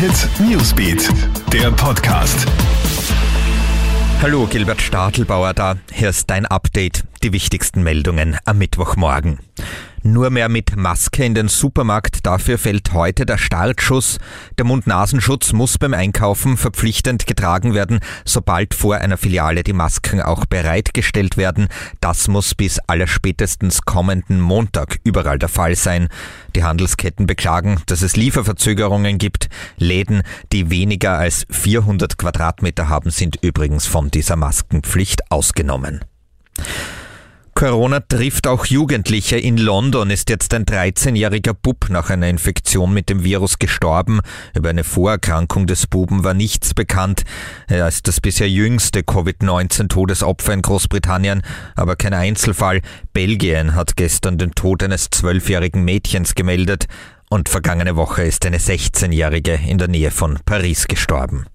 Hit Newsbeat, der Podcast. Hallo, Gilbert Stadelbauer da. Hier ist dein Update, die wichtigsten Meldungen am Mittwochmorgen. Nur mehr mit Maske in den Supermarkt, dafür fällt heute der Startschuss. Der Mund-Nasenschutz muss beim Einkaufen verpflichtend getragen werden, sobald vor einer Filiale die Masken auch bereitgestellt werden. Das muss bis allerspätestens kommenden Montag überall der Fall sein. Die Handelsketten beklagen, dass es Lieferverzögerungen gibt. Läden, die weniger als 400 Quadratmeter haben, sind übrigens von dieser Maskenpflicht ausgenommen. Corona trifft auch Jugendliche. In London ist jetzt ein 13-jähriger Bub nach einer Infektion mit dem Virus gestorben. Über eine Vorerkrankung des Buben war nichts bekannt. Er ist das bisher jüngste Covid-19-Todesopfer in Großbritannien, aber kein Einzelfall. Belgien hat gestern den Tod eines zwölfjährigen Mädchens gemeldet und vergangene Woche ist eine 16-jährige in der Nähe von Paris gestorben.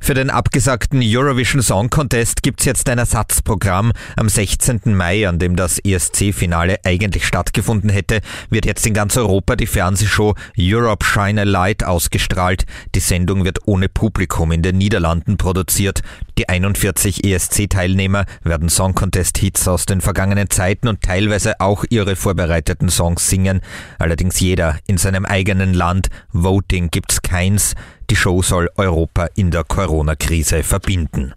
Für den abgesagten Eurovision Song Contest gibt's jetzt ein Ersatzprogramm. Am 16. Mai, an dem das ESC-Finale eigentlich stattgefunden hätte, wird jetzt in ganz Europa die Fernsehshow Europe Shine a Light ausgestrahlt. Die Sendung wird ohne Publikum in den Niederlanden produziert. Die 41 ESC-Teilnehmer werden Song Contest-Hits aus den vergangenen Zeiten und teilweise auch ihre vorbereiteten Songs singen. Allerdings jeder in seinem eigenen Land. Voting gibt's keins. Die Show soll Europa in der Corona-Krise verbinden.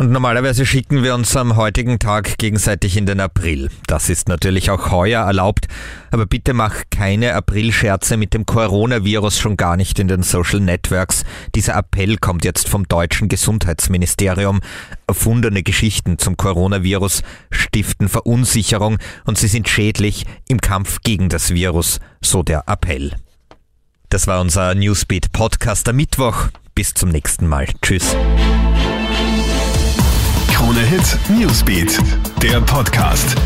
Und normalerweise schicken wir uns am heutigen Tag gegenseitig in den April. Das ist natürlich auch heuer erlaubt, aber bitte mach keine Aprilscherze mit dem Coronavirus schon gar nicht in den Social Networks. Dieser Appell kommt jetzt vom deutschen Gesundheitsministerium. Erfundene Geschichten zum Coronavirus stiften Verunsicherung und sie sind schädlich im Kampf gegen das Virus, so der Appell. Das war unser Newsbeat Podcast am Mittwoch. Bis zum nächsten Mal. Tschüss. Krone Hit Newsbeat, der Podcast.